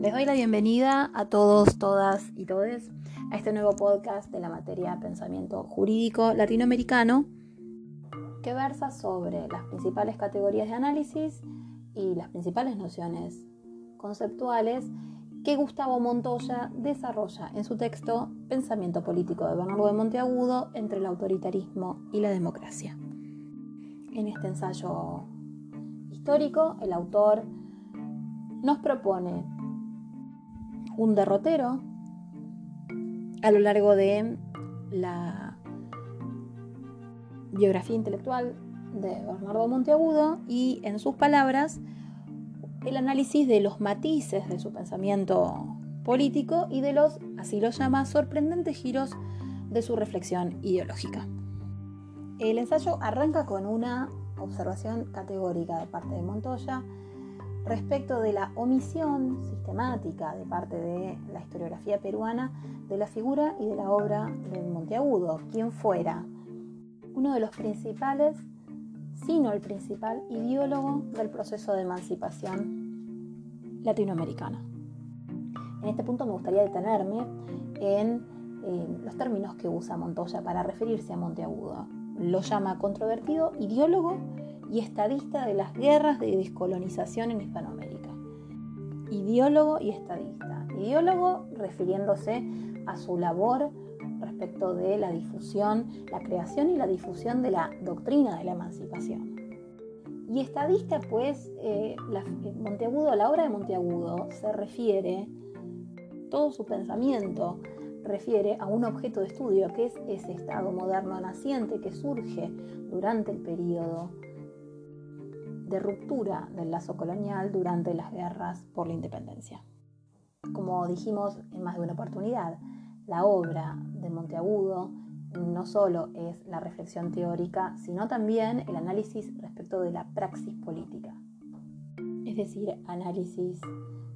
Les doy la bienvenida a todos, todas y todes a este nuevo podcast de la materia Pensamiento Jurídico Latinoamericano que versa sobre las principales categorías de análisis y las principales nociones conceptuales que Gustavo Montoya desarrolla en su texto Pensamiento Político de Bernardo de Monteagudo entre el autoritarismo y la democracia. En este ensayo histórico, el autor nos propone un derrotero a lo largo de la biografía intelectual de Bernardo Monteagudo y, en sus palabras, el análisis de los matices de su pensamiento político y de los, así lo llama, sorprendentes giros de su reflexión ideológica. El ensayo arranca con una observación categórica de parte de Montoya respecto de la omisión sistemática de parte de la historiografía peruana de la figura y de la obra de Monteagudo, quien fuera uno de los principales, sino el principal ideólogo del proceso de emancipación latinoamericana. En este punto me gustaría detenerme en los términos que usa Montoya para referirse a Monteagudo. Lo llama controvertido ideólogo y estadista de las guerras de descolonización en Hispanoamérica. Ideólogo y estadista. Ideólogo refiriéndose a su labor respecto de la difusión, la creación y la difusión de la doctrina de la emancipación. Y estadista, pues, eh, la, Monteagudo, la obra de Monteagudo se refiere, todo su pensamiento refiere a un objeto de estudio que es ese Estado moderno naciente que surge durante el periodo de ruptura del lazo colonial durante las guerras por la independencia. Como dijimos en más de una oportunidad, la obra de Monteagudo no solo es la reflexión teórica, sino también el análisis respecto de la praxis política. Es decir, análisis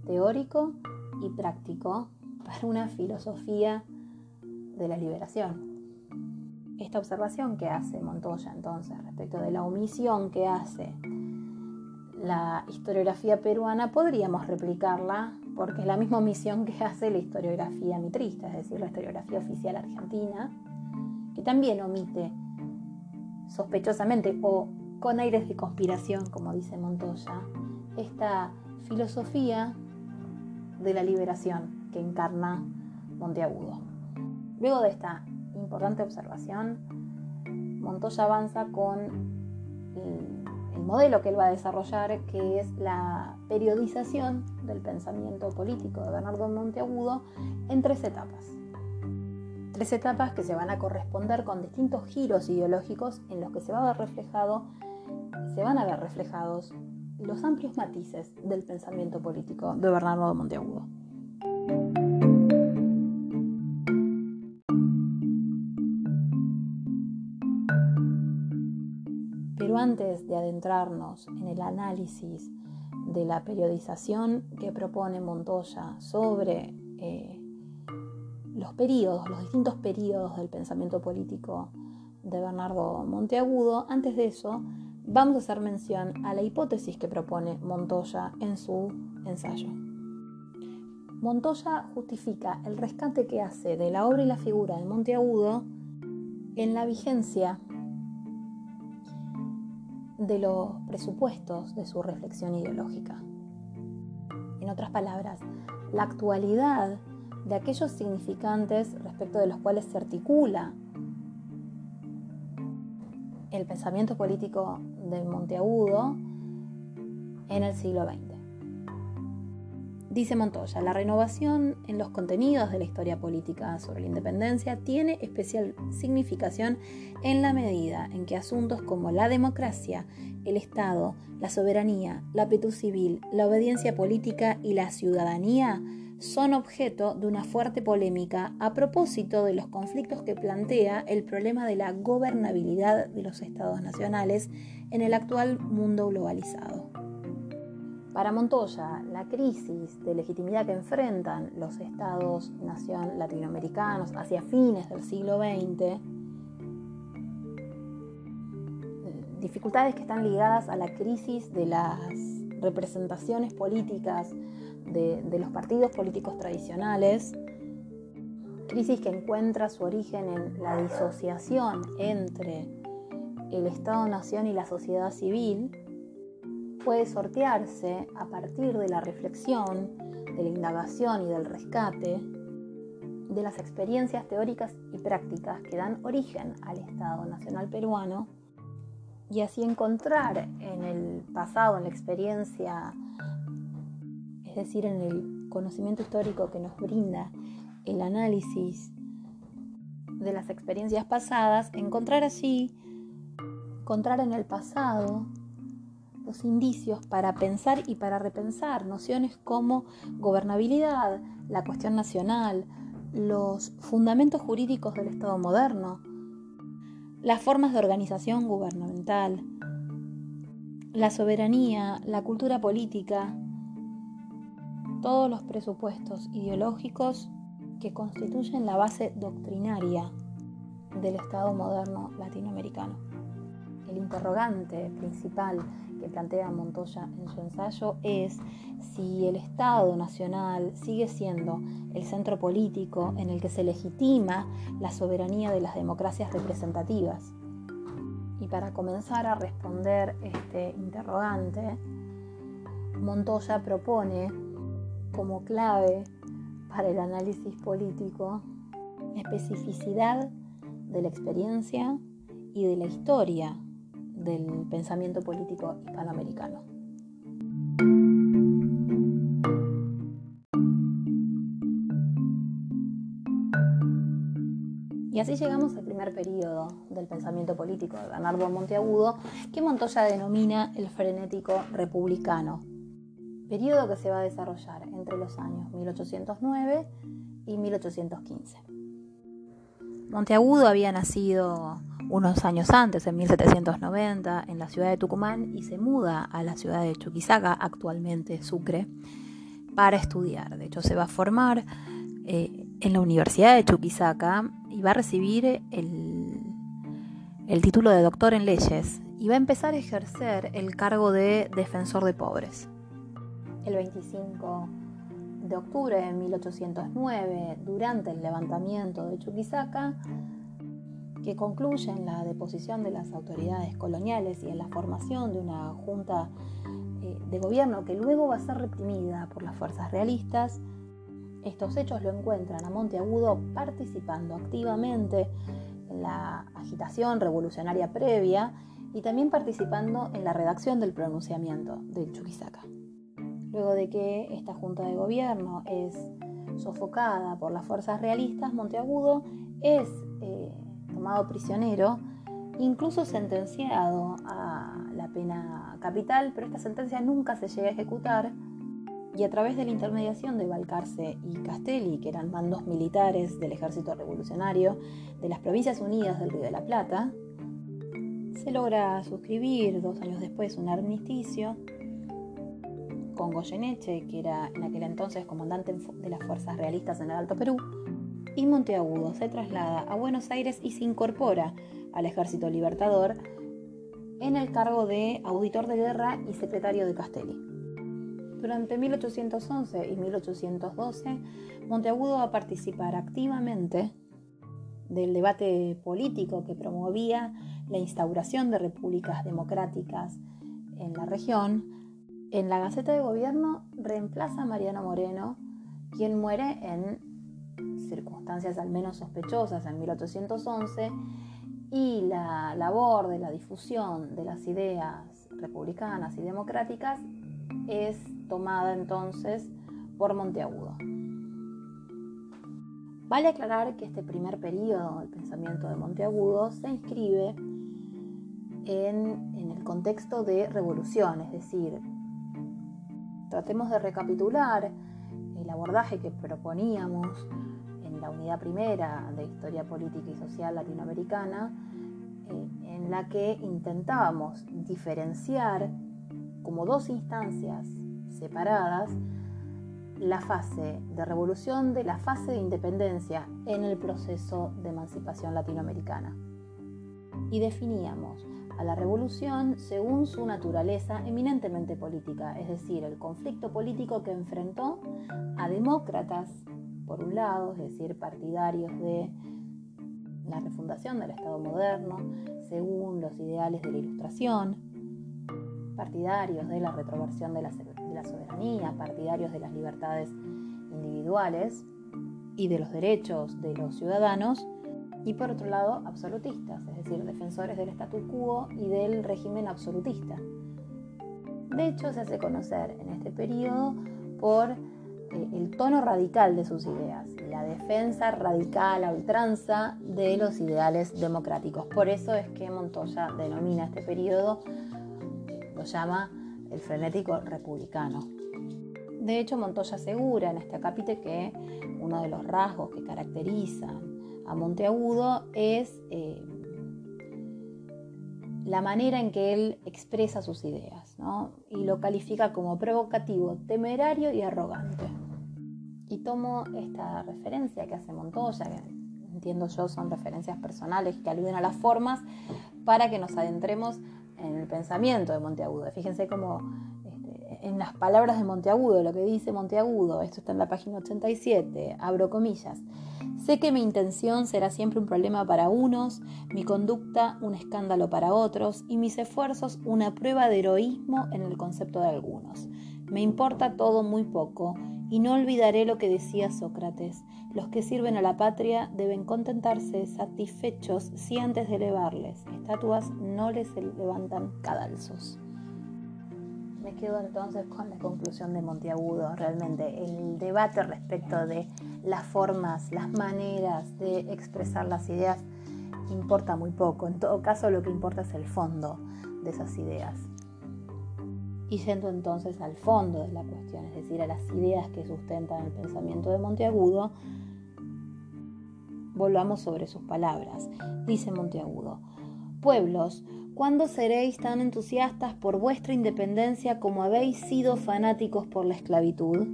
teórico y práctico para una filosofía de la liberación. Esta observación que hace Montoya entonces respecto de la omisión que hace la historiografía peruana podríamos replicarla porque es la misma omisión que hace la historiografía mitrista, es decir, la historiografía oficial argentina, que también omite sospechosamente o con aires de conspiración, como dice Montoya, esta filosofía de la liberación que encarna Monteagudo. Luego de esta importante observación, Montoya avanza con el modelo que él va a desarrollar, que es la periodización del pensamiento político de Bernardo Monteagudo en tres etapas. Tres etapas que se van a corresponder con distintos giros ideológicos en los que se se van a ver reflejados los amplios matices del pensamiento político de Bernardo Monteagudo. Antes de adentrarnos en el análisis de la periodización que propone Montoya sobre eh, los periodos, los distintos periodos del pensamiento político de Bernardo Monteagudo, antes de eso vamos a hacer mención a la hipótesis que propone Montoya en su ensayo. Montoya justifica el rescate que hace de la obra y la figura de Monteagudo en la vigencia de los presupuestos de su reflexión ideológica. En otras palabras, la actualidad de aquellos significantes respecto de los cuales se articula el pensamiento político de Monteagudo en el siglo XX. Dice Montoya, la renovación en los contenidos de la historia política sobre la independencia tiene especial significación en la medida en que asuntos como la democracia, el Estado, la soberanía, la petu civil, la obediencia política y la ciudadanía son objeto de una fuerte polémica a propósito de los conflictos que plantea el problema de la gobernabilidad de los estados nacionales en el actual mundo globalizado. Para Montoya, la crisis de legitimidad que enfrentan los estados-nación latinoamericanos hacia fines del siglo XX, dificultades que están ligadas a la crisis de las representaciones políticas de, los partidos políticos tradicionales, crisis que encuentra su origen en la disociación entre el Estado-Nación y la sociedad civil, puede sortearse a partir de la reflexión, de la indagación y del rescate de las experiencias teóricas y prácticas que dan origen al Estado Nacional peruano. Y así encontrar en el pasado, en la experiencia, es decir, en el conocimiento histórico que nos brinda el análisis de las experiencias pasadas, encontrar allí, encontrar en el pasado los indicios para pensar y para repensar nociones como gobernabilidad, la cuestión nacional, los fundamentos jurídicos del Estado moderno, las formas de organización gubernamental, la soberanía, la cultura política, todos los presupuestos ideológicos que constituyen la base doctrinaria del Estado moderno latinoamericano. El interrogante principal que plantea Montoya en su ensayo es si el Estado nacional sigue siendo el centro político en el que se legitima la soberanía de las democracias representativas. Y para comenzar a responder este interrogante, Montoya propone como clave para el análisis político especificidad de la experiencia y de la historia del pensamiento político hispanoamericano. Y así llegamos al primer periodo del pensamiento político de Bernardo Monteagudo, que Montoya denomina el frenético republicano, periodo que se va a desarrollar entre los años 1809 y 1815. Monteagudo había nacido unos años antes, en 1790, en la ciudad de Tucumán y se muda a la ciudad de Chuquisaca, actualmente Sucre, para estudiar. De hecho, se va a formar eh, en la Universidad de Chuquisaca y va a recibir el, el título de doctor en leyes y va a empezar a ejercer el cargo de defensor de pobres. El 25 de octubre de 1809, durante el levantamiento de Chuquisaca, que concluye en la deposición de las autoridades coloniales y en la formación de una junta eh, de gobierno que luego va a ser reprimida por las fuerzas realistas, estos hechos lo encuentran a Monteagudo participando activamente en la agitación revolucionaria previa y también participando en la redacción del pronunciamiento del Chuquisaca. Luego de que esta junta de gobierno es sofocada por las fuerzas realistas, Monteagudo es eh, tomado prisionero, incluso sentenciado a la pena capital, pero esta sentencia nunca se llega a ejecutar. Y a través de la intermediación de Balcarce y Castelli, que eran mandos militares del ejército revolucionario de las Provincias Unidas del Río de la Plata, se logra suscribir dos años después un armisticio con Goyeneche, que era en aquel entonces comandante de las fuerzas realistas en el Alto Perú, y Monteagudo se traslada a Buenos Aires y se incorpora al Ejército Libertador en el cargo de auditor de guerra y secretario de Castelli. Durante 1811 y 1812, Monteagudo va a participar activamente del debate político que promovía la instauración de repúblicas democráticas en la región. En la Gaceta de Gobierno reemplaza a Mariano Moreno, quien muere en circunstancias al menos sospechosas en 1811 y la labor de la difusión de las ideas republicanas y democráticas es tomada entonces por Monteagudo. Vale aclarar que este primer periodo del pensamiento de Monteagudo se inscribe en, en el contexto de revolución, es decir, tratemos de recapitular el abordaje que proponíamos la unidad primera de historia política y social latinoamericana, en la que intentábamos diferenciar como dos instancias separadas la fase de revolución de la fase de independencia en el proceso de emancipación latinoamericana. Y definíamos a la revolución según su naturaleza eminentemente política, es decir, el conflicto político que enfrentó a demócratas, por un lado, es decir, partidarios de la refundación del Estado moderno, según los ideales de la Ilustración, partidarios de la retroversión de la, soberanía, partidarios de las libertades individuales y de los derechos de los ciudadanos, y por otro lado absolutistas, es decir, defensores del statu quo y del régimen absolutista. De hecho, se hace conocer en este periodo por el tono radical de sus ideas la defensa radical a ultranza de los ideales democráticos. Por eso es que Montoya denomina este periodo, lo llama el frenético republicano. De hecho, Montoya asegura en este capítulo que uno de los rasgos que caracterizan a Monteagudo es eh, la manera en que él expresa sus ideas y lo califica como provocativo, temerario y arrogante. Y tomo esta referencia que hace Montoya, que entiendo yo son referencias personales que aluden a las formas, para que nos adentremos en el pensamiento de Monteagudo. Fíjense cómo en las palabras de Monteagudo, lo que dice Monteagudo, esto está en la página 87, abro comillas, Sé que mi intención será siempre un problema para unos, mi conducta un escándalo para otros y mis esfuerzos una prueba de heroísmo en el concepto de algunos. Me importa todo muy poco y no olvidaré lo que decía Sócrates. Los que sirven a la patria deben contentarse satisfechos si antes de elevarles estatuas no les levantan cadalzos. Me quedo entonces con la conclusión de Monteagudo. Realmente el debate respecto de las formas, las maneras de expresar las ideas importa muy poco. En todo caso, lo que importa es el fondo de esas ideas. Y yendo entonces al fondo de la cuestión, es decir, a las ideas que sustentan el pensamiento de Monteagudo, volvamos sobre sus palabras. Dice Monteagudo, pueblos, ¿cuándo seréis tan entusiastas por vuestra independencia como habéis sido fanáticos por la esclavitud?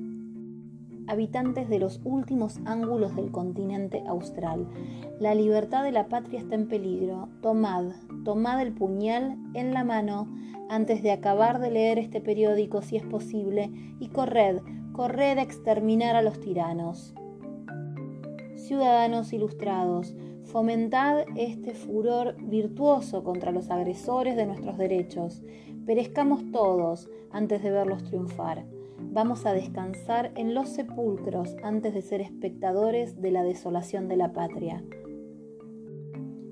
habitantes de los últimos ángulos del continente austral. La libertad de la patria está en peligro. Tomad, tomad el puñal en la mano antes de acabar de leer este periódico si es posible y corred, corred a exterminar a los tiranos. Ciudadanos ilustrados, fomentad este furor virtuoso contra los agresores de nuestros derechos. Perezcamos todos antes de verlos triunfar. Vamos a descansar en los sepulcros antes de ser espectadores de la desolación de la patria.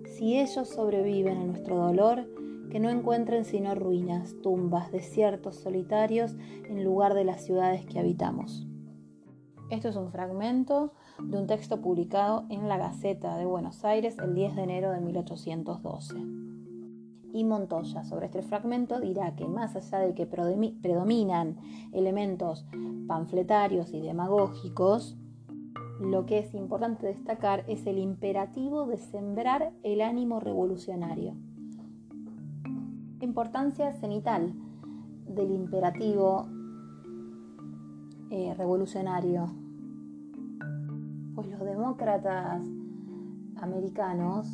Si ellos sobreviven a nuestro dolor, que no encuentren sino ruinas, tumbas, desiertos solitarios en lugar de las ciudades que habitamos. Esto es un fragmento de un texto publicado en la Gaceta de Buenos Aires el 10 de enero de 1812 y Montoya. Sobre este fragmento dirá que más allá de que predominan elementos panfletarios y demagógicos, lo que es importante destacar es el imperativo de sembrar el ánimo revolucionario. importancia cenital del imperativo eh, revolucionario. Pues los demócratas americanos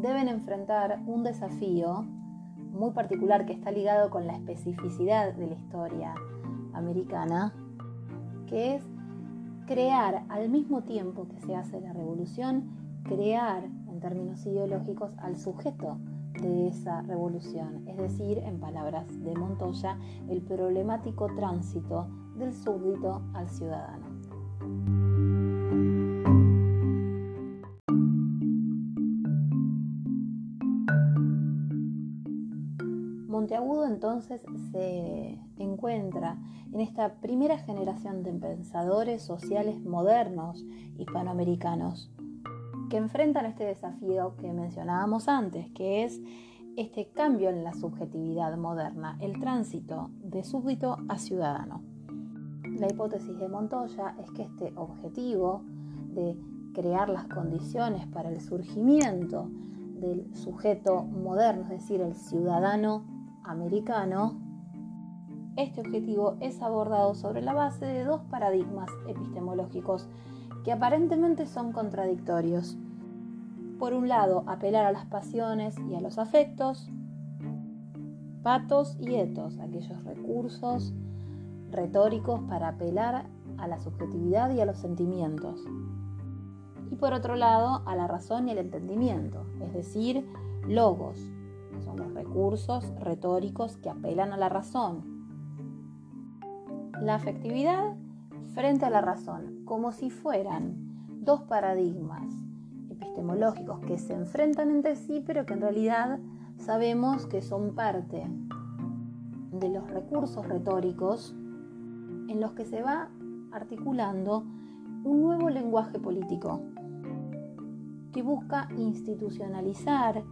deben enfrentar un desafío muy particular que está ligado con la especificidad de la historia americana, que es crear al mismo tiempo que se hace la revolución, crear en términos ideológicos al sujeto de esa revolución, es decir, en palabras de Montoya, el problemático tránsito del súbdito al ciudadano. Entonces se encuentra en esta primera generación de pensadores sociales modernos hispanoamericanos que enfrentan este desafío que mencionábamos antes, que es este cambio en la subjetividad moderna, el tránsito de súbdito a ciudadano. La hipótesis de Montoya es que este objetivo de crear las condiciones para el surgimiento del sujeto moderno, es decir, el ciudadano americano, este objetivo es abordado sobre la base de dos paradigmas epistemológicos que aparentemente son contradictorios. Por un lado, apelar a las pasiones y a los afectos, patos y etos, aquellos recursos retóricos para apelar a la subjetividad y a los sentimientos. Y por otro lado, a la razón y el entendimiento, es decir, logos, son los recursos retóricos que apelan a la razón. La afectividad frente a la razón, como si fueran dos paradigmas epistemológicos que se enfrentan entre sí, pero que en realidad sabemos que son parte de los recursos retóricos en los que se va articulando un nuevo lenguaje político que busca institucionalizar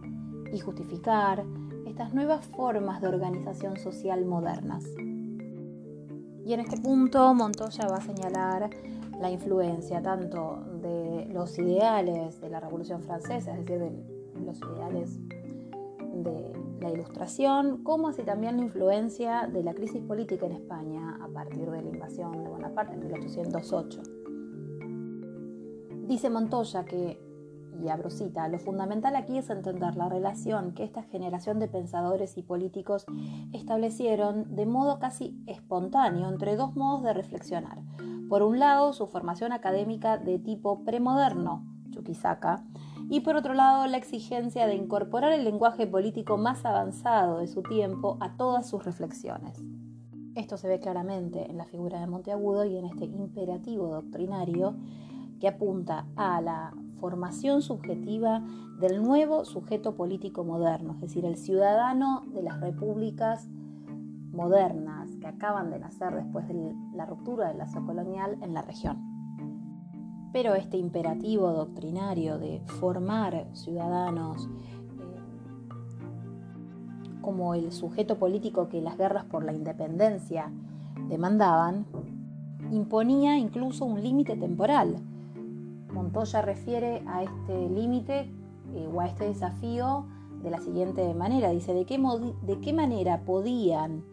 y justificar estas nuevas formas de organización social modernas. Y en este punto Montoya va a señalar la influencia tanto de los ideales de la Revolución Francesa, es decir, de los ideales de la Ilustración, como así también la influencia de la crisis política en España a partir de la invasión de Bonaparte en 1808. Dice Montoya que, y abro cita, lo fundamental aquí es entender la relación que esta generación de pensadores y políticos establecieron de modo casi espontáneo entre dos modos de reflexionar. Por un lado, su formación académica de tipo premoderno, Chuquisaca, y por otro lado la exigencia de incorporar el lenguaje político más avanzado de su tiempo a todas sus reflexiones. Esto se ve claramente en la figura de Monteagudo y en este imperativo doctrinario que apunta a la formación subjetiva del nuevo sujeto político moderno, es decir, el ciudadano de las repúblicas modernas que acaban de nacer después de la ruptura del lazo colonial en la región. Pero este imperativo doctrinario de formar ciudadanos eh, como el sujeto político que las guerras por la independencia demandaban, imponía incluso un límite temporal. Montoya refiere a este límite eh, o a este desafío de la siguiente manera. Dice, ¿de qué, ¿de qué manera podían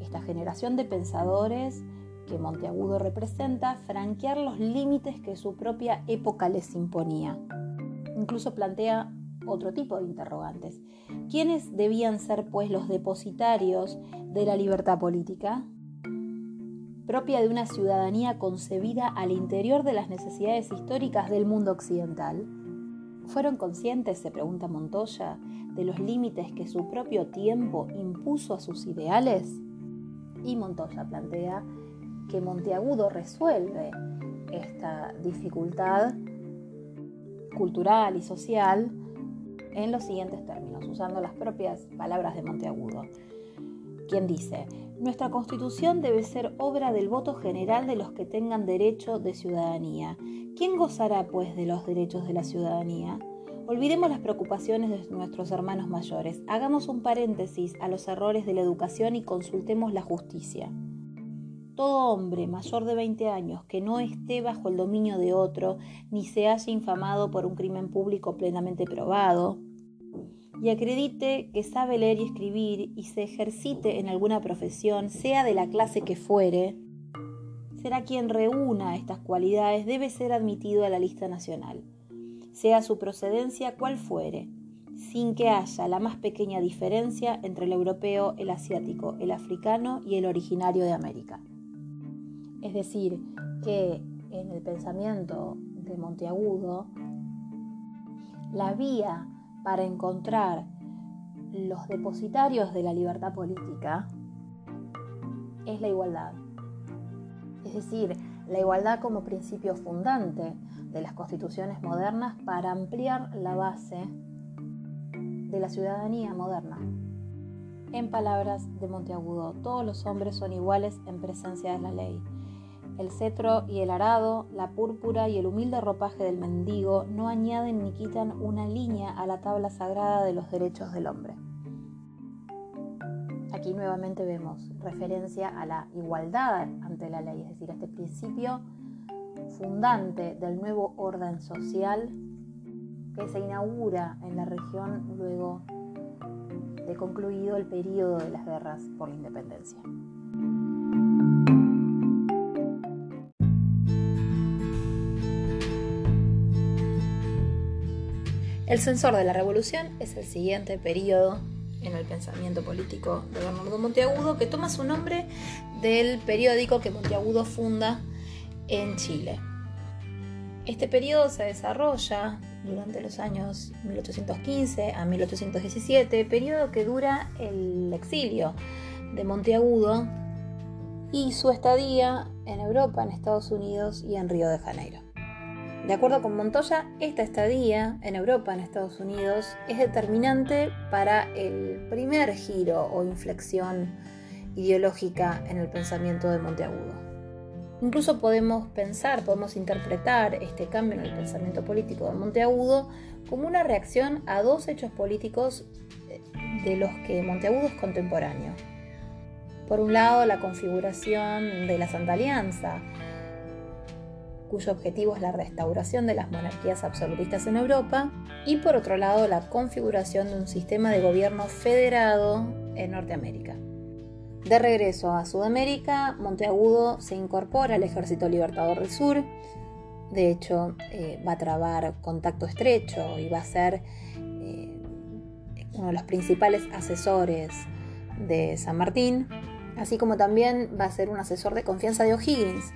esta generación de pensadores que Monteagudo representa, franquear los límites que su propia época les imponía. Incluso plantea otro tipo de interrogantes. ¿Quiénes debían ser pues los depositarios de la libertad política? Propia de una ciudadanía concebida al interior de las necesidades históricas del mundo occidental. ¿Fueron conscientes, se pregunta Montoya, de los límites que su propio tiempo impuso a sus ideales? Y Montoya plantea que Monteagudo resuelve esta dificultad cultural y social en los siguientes términos, usando las propias palabras de Monteagudo, quien dice, nuestra constitución debe ser obra del voto general de los que tengan derecho de ciudadanía. ¿Quién gozará, pues, de los derechos de la ciudadanía? Olvidemos las preocupaciones de nuestros hermanos mayores, hagamos un paréntesis a los errores de la educación y consultemos la justicia. Todo hombre mayor de 20 años que no esté bajo el dominio de otro, ni se haya infamado por un crimen público plenamente probado, y acredite que sabe leer y escribir y se ejercite en alguna profesión, sea de la clase que fuere, será quien reúna estas cualidades, debe ser admitido a la lista nacional, sea su procedencia cual fuere, sin que haya la más pequeña diferencia entre el europeo, el asiático, el africano y el originario de América. Es decir, que en el pensamiento de Monteagudo, la vía para encontrar los depositarios de la libertad política es la igualdad. Es decir, la igualdad como principio fundante de las constituciones modernas para ampliar la base de la ciudadanía moderna. En palabras de Monteagudo, todos los hombres son iguales en presencia de la ley el cetro y el arado, la púrpura y el humilde ropaje del mendigo no añaden ni quitan una línea a la tabla sagrada de los derechos del hombre. Aquí nuevamente vemos referencia a la igualdad ante la ley, es decir, a este principio fundante del nuevo orden social que se inaugura en la región luego de concluido el periodo de las guerras por la independencia. El censor de la revolución es el siguiente periodo en el pensamiento político de Bernardo Monteagudo, que toma su nombre del periódico que Monteagudo funda en Chile. Este periodo se desarrolla durante los años 1815 a 1817, periodo que dura el exilio de Monteagudo y su estadía en Europa, en Estados Unidos y en Río de Janeiro. De acuerdo con Montoya, esta estadía en Europa, en Estados Unidos, es determinante para el primer giro o inflexión ideológica en el pensamiento de Monteagudo. Incluso podemos pensar, podemos interpretar este cambio en el pensamiento político de Monteagudo como una reacción a dos hechos políticos eh, de los que Monteagudo es contemporáneo. Por un lado, la configuración de la Santa Alianza, cuyo objetivo es la restauración de las monarquías absolutistas en Europa, y por otro lado, la configuración de un sistema de gobierno federado en Norteamérica. De regreso a Sudamérica, Monteagudo se incorpora al Ejército Libertador del Sur. De hecho, eh, va a trabar contacto estrecho y va a ser eh, uno de los principales asesores de San Martín, así como también va a ser un asesor de confianza de O'Higgins.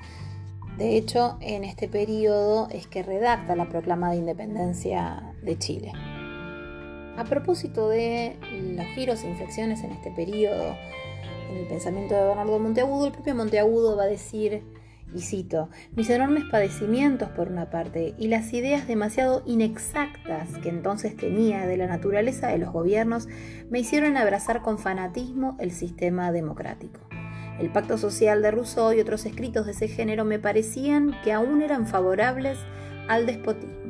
De hecho, en este periodo es que redacta la proclama de independencia de Chile. A propósito de los giros e inflexiones en este periodo, en el pensamiento de Bernardo Monteagudo, el propio Monteagudo va a decir, y cito, mis enormes padecimientos por una parte y las ideas demasiado inexactas que entonces tenía de la naturaleza de los gobiernos me hicieron abrazar con fanatismo el sistema democrático. El pacto social de Rousseau y otros escritos de ese género me parecían que aún eran favorables al despotismo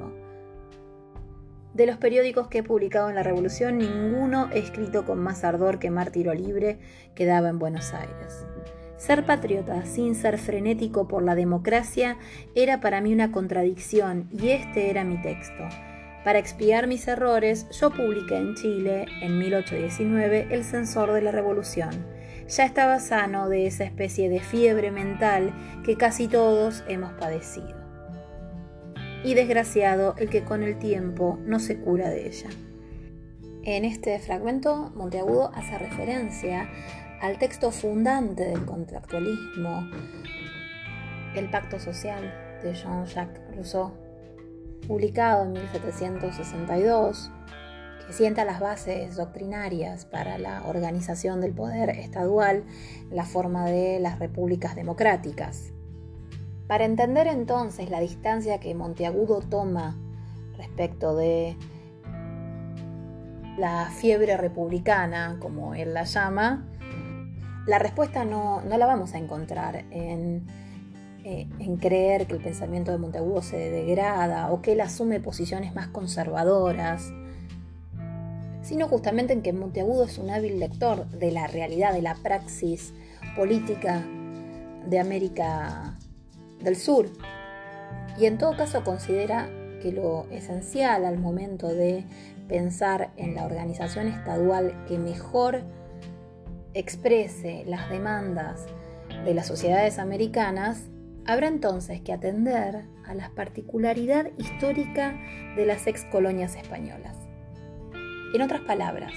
de los periódicos que he publicado en la Revolución, ninguno he escrito con más ardor que Mártiro Libre, que daba en Buenos Aires. Ser patriota sin ser frenético por la democracia era para mí una contradicción y este era mi texto. Para expiar mis errores, yo publiqué en Chile, en 1819, El Censor de la Revolución. Ya estaba sano de esa especie de fiebre mental que casi todos hemos padecido y desgraciado el que con el tiempo no se cura de ella. En este fragmento, Monteagudo hace referencia al texto fundante del contractualismo, el Pacto Social de Jean-Jacques Rousseau, publicado en 1762, que sienta las bases doctrinarias para la organización del poder estadual la forma de las repúblicas democráticas. Para entender entonces la distancia que Monteagudo toma respecto de la fiebre republicana, como él la llama, la respuesta no, la vamos a encontrar en, eh, en, creer que el pensamiento de Monteagudo se degrada o que él asume posiciones más conservadoras, sino justamente en que Monteagudo es un hábil lector de la realidad, de la praxis política de América del sur. Y en todo caso considera que lo esencial al momento de pensar en la organización estadual que mejor exprese las demandas de las sociedades americanas, habrá entonces que atender a la particularidad histórica de las ex colonias españolas. En otras palabras,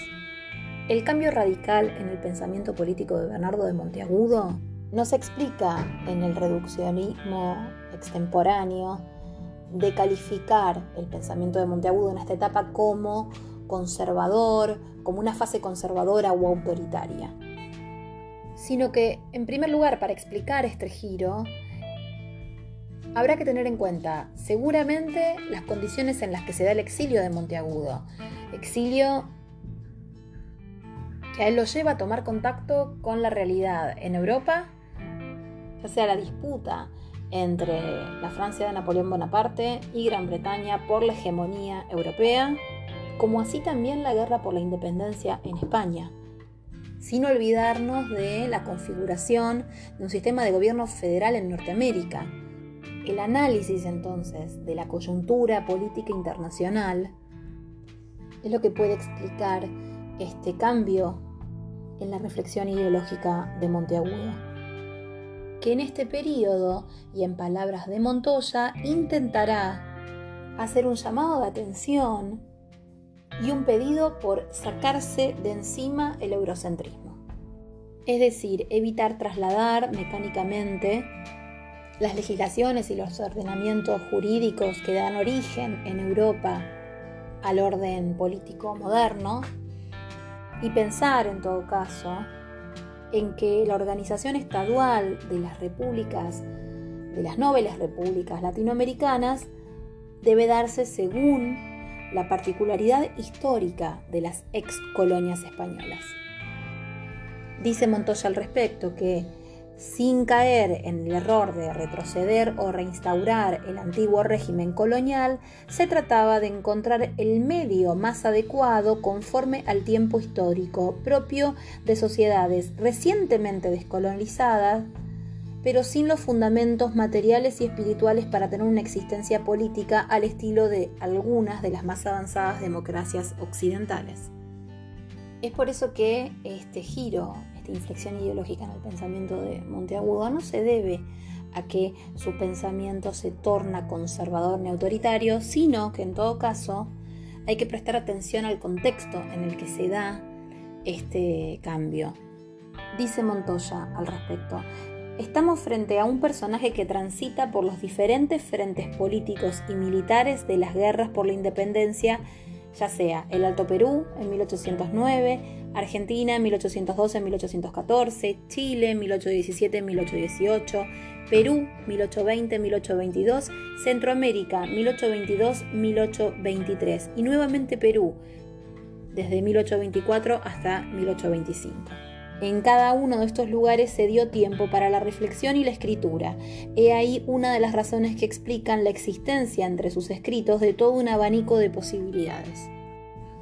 el cambio radical en el pensamiento político de Bernardo de Monteagudo no se explica en el reduccionismo extemporáneo de calificar el pensamiento de Monteagudo en esta etapa como conservador, como una fase conservadora o autoritaria, sino que, en primer lugar, para explicar este giro, habrá que tener en cuenta seguramente las condiciones en las que se da el exilio de Monteagudo. Exilio que a él lo lleva a tomar contacto con la realidad en Europa ya sea la disputa entre la Francia de Napoleón Bonaparte y Gran Bretaña por la hegemonía europea, como así también la guerra por la independencia en España, sin olvidarnos de la configuración de un sistema de gobierno federal en Norteamérica. El análisis entonces de la coyuntura política internacional es lo que puede explicar este cambio en la reflexión ideológica de Monteagudo que en este periodo, y en palabras de Montoya, intentará hacer un llamado de atención y un pedido por sacarse de encima el eurocentrismo. Es decir, evitar trasladar mecánicamente las legislaciones y los ordenamientos jurídicos que dan origen en Europa al orden político moderno y pensar en todo caso en que la organización estadual de las repúblicas, de las nobles repúblicas latinoamericanas, debe darse según la particularidad histórica de las ex colonias españolas. Dice Montoya al respecto que sin caer en el error de retroceder o reinstaurar el antiguo régimen colonial, se trataba de encontrar el medio más adecuado conforme al tiempo histórico propio de sociedades recientemente descolonizadas, pero sin los fundamentos materiales y espirituales para tener una existencia política al estilo de algunas de las más avanzadas democracias occidentales. Es por eso que este giro inflexión ideológica en el pensamiento de Monteagudo no se debe a que su pensamiento se torna conservador ni autoritario, sino que en todo caso hay que prestar atención al contexto en el que se da este cambio. Dice Montoya al respecto, estamos frente a un personaje que transita por los diferentes frentes políticos y militares de las guerras por la independencia ya sea el Alto Perú en 1809, Argentina en 1812, 1814, Chile en 1817, 1818, Perú 1820, 1822, Centroamérica 1822, 1823 y nuevamente Perú desde 1824 hasta 1825. En cada uno de estos lugares se dio tiempo para la reflexión y la escritura. He ahí una de las razones que explican la existencia entre sus escritos de todo un abanico de posibilidades.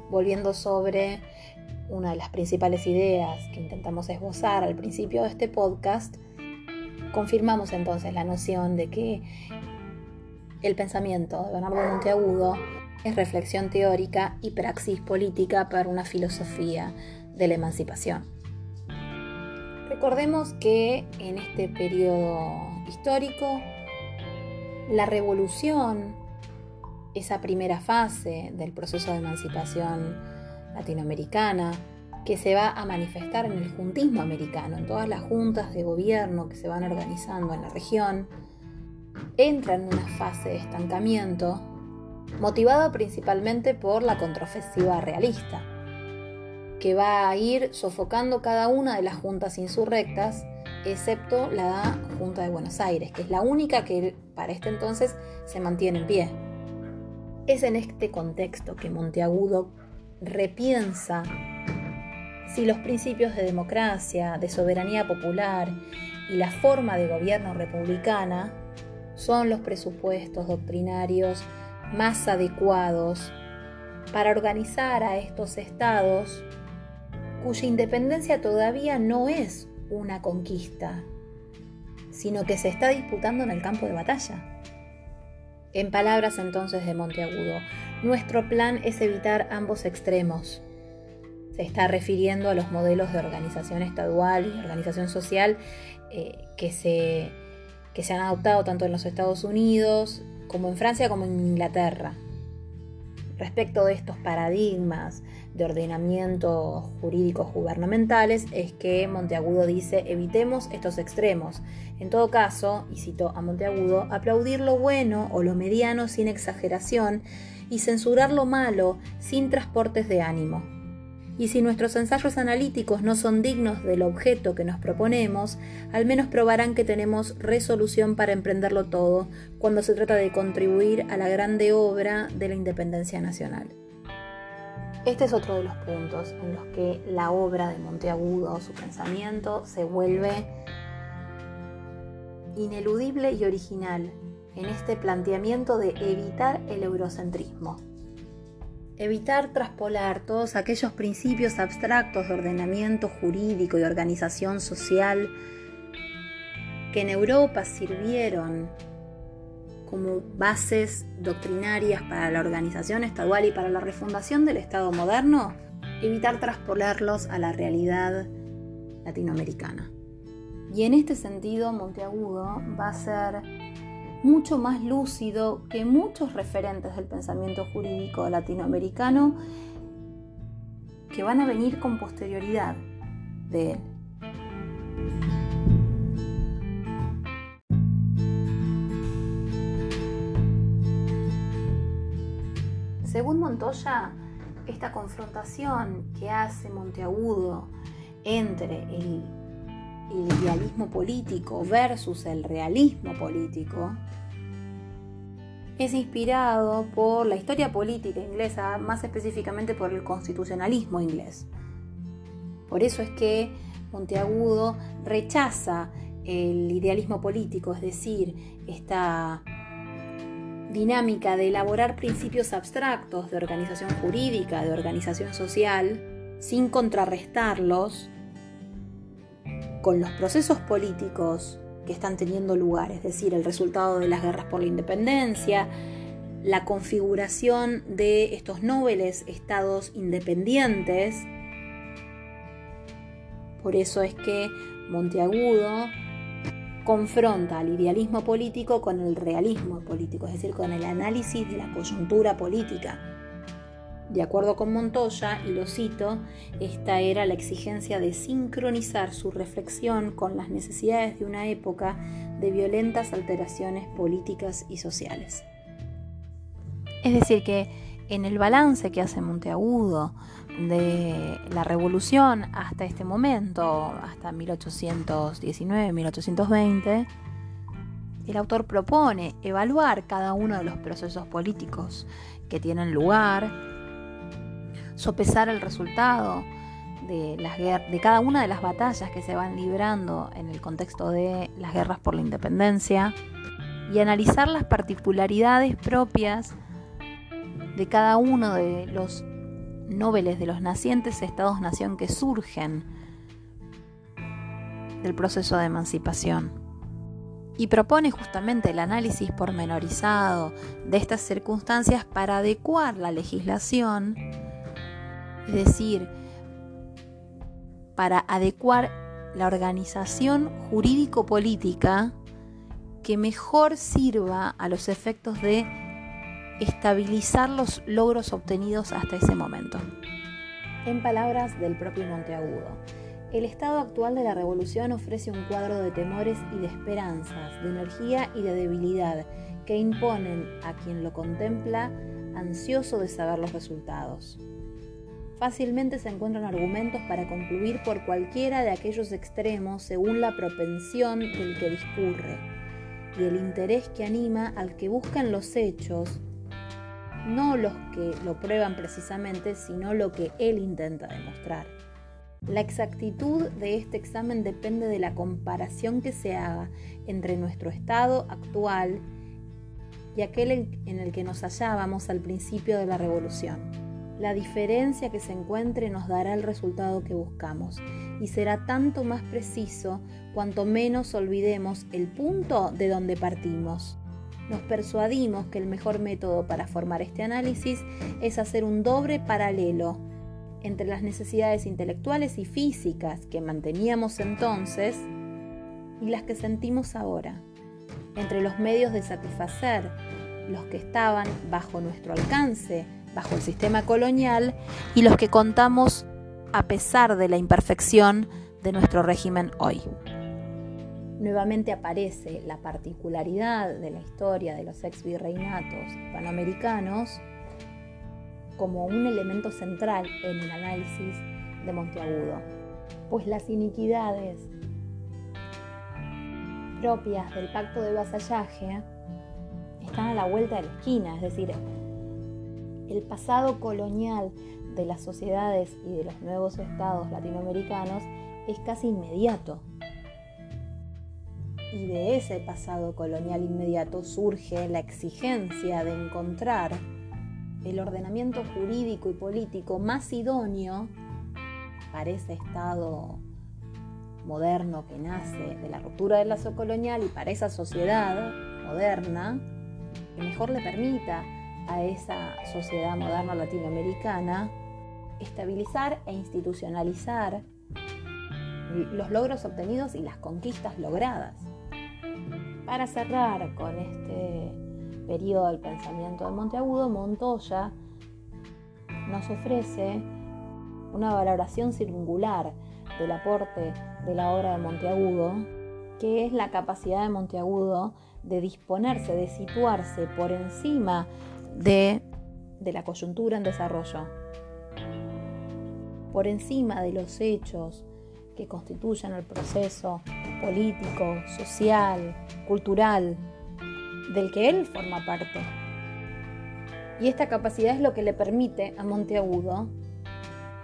Volviendo sobre una de las principales ideas que intentamos esbozar al principio de este podcast, confirmamos entonces la noción de que el pensamiento de Bernardo Monteagudo es reflexión teórica y praxis política para una filosofía de la emancipación. Recordemos que en este periodo histórico, la revolución, esa primera fase del proceso de emancipación latinoamericana, que se va a manifestar en el juntismo americano, en todas las juntas de gobierno que se van organizando en la región, entra en una fase de estancamiento motivada principalmente por la contraofensiva realista que va a ir sofocando cada una de las juntas insurrectas, excepto la Junta de Buenos Aires, que es la única que para este entonces se mantiene en pie. Es en este contexto que Monteagudo repiensa si los principios de democracia, de soberanía popular y la forma de gobierno republicana son los presupuestos doctrinarios más adecuados para organizar a estos estados cuya independencia todavía no es una conquista, sino que se está disputando en el campo de batalla. En palabras entonces de Monteagudo, nuestro plan es evitar ambos extremos. Se está refiriendo a los modelos de organización estadual y organización social eh, que, se, que se han adoptado tanto en los Estados Unidos como en Francia como en Inglaterra respecto de estos paradigmas de ordenamiento jurídicos gubernamentales es que Monteagudo dice evitemos estos extremos. En todo caso, y cito a Monteagudo, aplaudir lo bueno o lo mediano sin exageración y censurar lo malo sin transportes de ánimo. Y si nuestros ensayos analíticos no son dignos del objeto que nos proponemos, al menos probarán que tenemos resolución para emprenderlo todo cuando se trata de contribuir a la grande obra de la independencia nacional. Este es otro de los puntos en los que la obra de Monteagudo, su pensamiento, se vuelve ineludible y original en este planteamiento de evitar el eurocentrismo. Evitar traspolar todos aquellos principios abstractos de ordenamiento jurídico y organización social que en Europa sirvieron como bases doctrinarias para la organización estadual y para la refundación del Estado moderno, evitar traspolarlos a la realidad latinoamericana. Y en este sentido, Monteagudo va a ser mucho más lúcido que muchos referentes del pensamiento jurídico latinoamericano que van a venir con posterioridad de él. Según Montoya, esta confrontación que hace Monteagudo entre el, idealismo político versus el realismo político es inspirado por la historia política inglesa, más específicamente por el constitucionalismo inglés. Por eso es que Monteagudo rechaza el idealismo político, es decir, esta dinámica de elaborar principios abstractos de organización jurídica, de organización social, sin contrarrestarlos con los procesos políticos que están teniendo lugar, es decir, el resultado de las guerras por la independencia, la configuración de estos nobles estados independientes. Por eso es que Monteagudo confronta al idealismo político con el realismo político, es decir, con el análisis de la coyuntura política. De acuerdo con Montoya, y lo cito, esta era la exigencia de sincronizar su reflexión con las necesidades de una época de violentas alteraciones políticas y sociales. Es decir, que en el balance que hace Monteagudo de la revolución hasta este momento, hasta 1819-1820, el autor propone evaluar cada uno de los procesos políticos que tienen lugar, sopesar el resultado de, las, de cada una de las batallas que se van librando en el contexto de las guerras por la independencia y analizar las particularidades propias de cada uno de los nobles de los nacientes estados-nación que surgen del proceso de emancipación. Y propone justamente el análisis pormenorizado de estas circunstancias para adecuar la legislación, es decir, para adecuar la organización jurídico-política que mejor sirva a los efectos de estabilizar los logros obtenidos hasta ese momento. En palabras del propio Monteagudo, el estado actual de la revolución ofrece un cuadro de temores y de esperanzas, de energía y de debilidad que imponen a quien lo contempla ansioso de saber los resultados. Fácilmente se encuentran argumentos para concluir por cualquiera de aquellos extremos según la propensión del que discurre y el interés que anima al que buscan los hechos no los que lo prueban precisamente, sino lo que él intenta demostrar. La exactitud de este examen depende de la comparación que se haga entre nuestro estado actual y aquel en el que nos hallábamos al principio de la revolución. La diferencia que se encuentre nos dará el resultado que buscamos y será tanto más preciso cuanto menos olvidemos el punto de donde partimos nos persuadimos que el mejor método para formar este análisis es hacer un doble paralelo entre las necesidades intelectuales y físicas que manteníamos entonces y las que sentimos ahora, entre los medios de satisfacer los que estaban bajo nuestro alcance, bajo el sistema colonial, y los que contamos a pesar de la imperfección de nuestro régimen hoy nuevamente aparece la particularidad de la historia de los ex virreinatos como un elemento central en el análisis de Monteagudo, pues las iniquidades propias del pacto de vasallaje están a la vuelta de la esquina, es decir, el pasado colonial de las sociedades y de los nuevos estados latinoamericanos es casi inmediato y de ese pasado colonial inmediato surge la exigencia de encontrar el ordenamiento jurídico y político más idóneo para ese Estado moderno que nace de la ruptura del lazo colonial y para esa sociedad moderna que mejor le permita a esa sociedad moderna latinoamericana estabilizar e institucionalizar los logros obtenidos y las conquistas logradas. Para cerrar con este periodo del pensamiento de Monteagudo, Montoya nos ofrece una valoración singular del aporte de la obra de Monteagudo, que es la capacidad de Monteagudo de disponerse, de situarse por encima de, de la coyuntura en desarrollo, por encima de los hechos que constituyen el proceso político, social, cultural, del que él forma parte. Y esta capacidad es lo que le permite a Monteagudo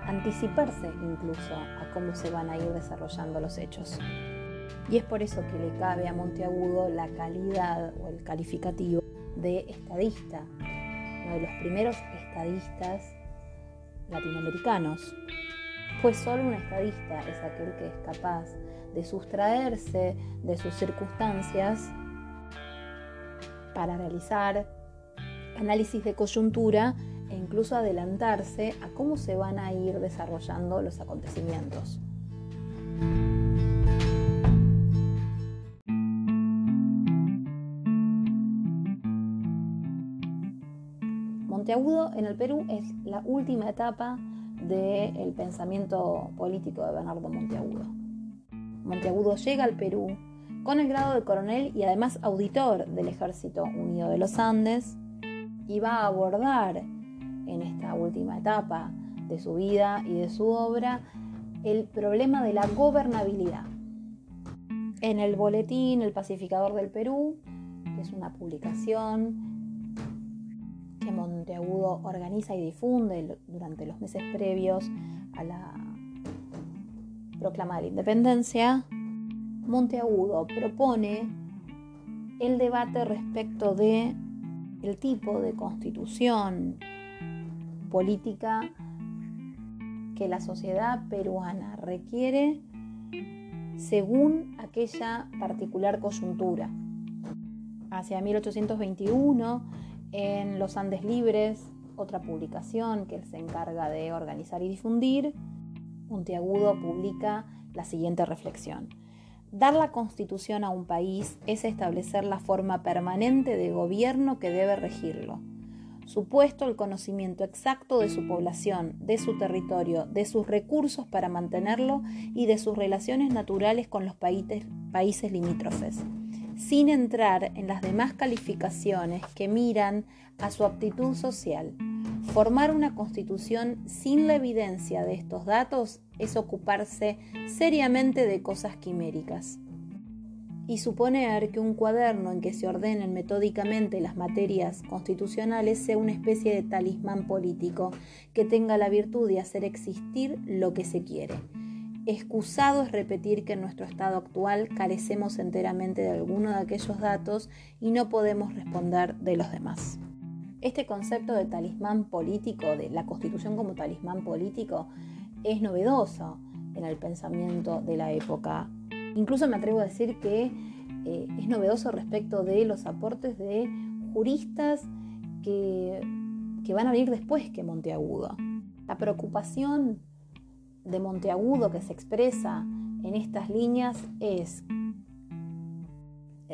anticiparse incluso a cómo se van a ir desarrollando los hechos. Y es por eso que le cabe a Monteagudo la calidad o el calificativo de estadista, uno de los primeros estadistas latinoamericanos. Pues solo un estadista es aquel que es capaz de sustraerse de sus circunstancias para realizar análisis de coyuntura e incluso adelantarse a cómo se van a ir desarrollando los acontecimientos. Monteagudo en el Perú es la última etapa del pensamiento político de Bernardo Monteagudo. Monteagudo llega al Perú con el grado de coronel y además auditor del Ejército Unido de los Andes y va a abordar en esta última etapa de su vida y de su obra el problema de la gobernabilidad. En el boletín El Pacificador del Perú, que es una publicación que Monteagudo organiza y difunde durante los meses previos a la proclama de la independencia, Monteagudo propone el debate respecto de el tipo de constitución política que la sociedad peruana requiere según aquella particular coyuntura. Hacia 1821, en Los Andes Libres, otra publicación que se encarga de organizar y difundir, Monteagudo publica la siguiente reflexión. Dar la constitución a un país es establecer la forma permanente de gobierno que debe regirlo. Supuesto el conocimiento exacto de su población, de su territorio, de sus recursos para mantenerlo y de sus relaciones naturales con los países, países limítrofes, sin entrar en las demás calificaciones que miran a su aptitud social. Formar una constitución sin la evidencia de estos datos es ocuparse seriamente de cosas quiméricas. Y suponer que un cuaderno en que se ordenen metódicamente las materias constitucionales sea una especie de talismán político que tenga la virtud de hacer existir lo que se quiere. Excusado es repetir que en nuestro estado actual carecemos enteramente de alguno de aquellos datos y no podemos responder de los demás. Este concepto de talismán político, de la constitución como talismán político, es novedoso en el pensamiento de la época. Incluso me atrevo a decir que eh, es novedoso respecto de los aportes de juristas que, que van a venir después que Monteagudo. La preocupación de Monteagudo que se expresa en estas líneas es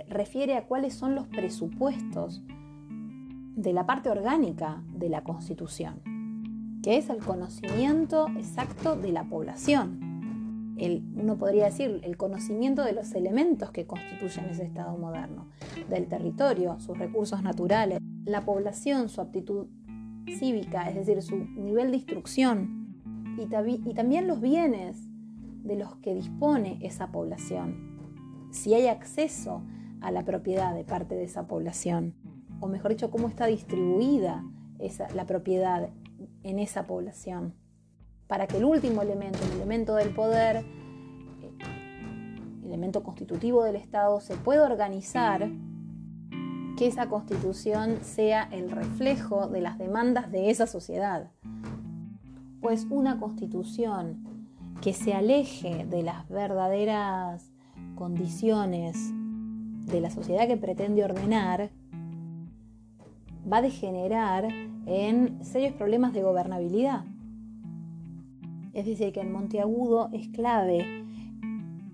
refiere a cuáles son los presupuestos de la parte orgánica de la Constitución, que es el conocimiento exacto de la población. El, uno podría decir el conocimiento de los elementos que constituyen ese Estado moderno, del territorio, sus recursos naturales, la población, su aptitud cívica, es decir, su nivel de instrucción y, también los bienes de los que dispone esa población, si hay acceso a la propiedad de parte de esa población o mejor dicho, cómo está distribuida esa, la propiedad en esa población, para que el último elemento, el elemento del poder, el eh, elemento constitutivo del Estado, se pueda organizar, que esa constitución sea el reflejo de las demandas de esa sociedad. Pues una constitución que se aleje de las verdaderas condiciones de la sociedad que pretende ordenar, va a degenerar en serios problemas de gobernabilidad. Es decir, que en Monteagudo es clave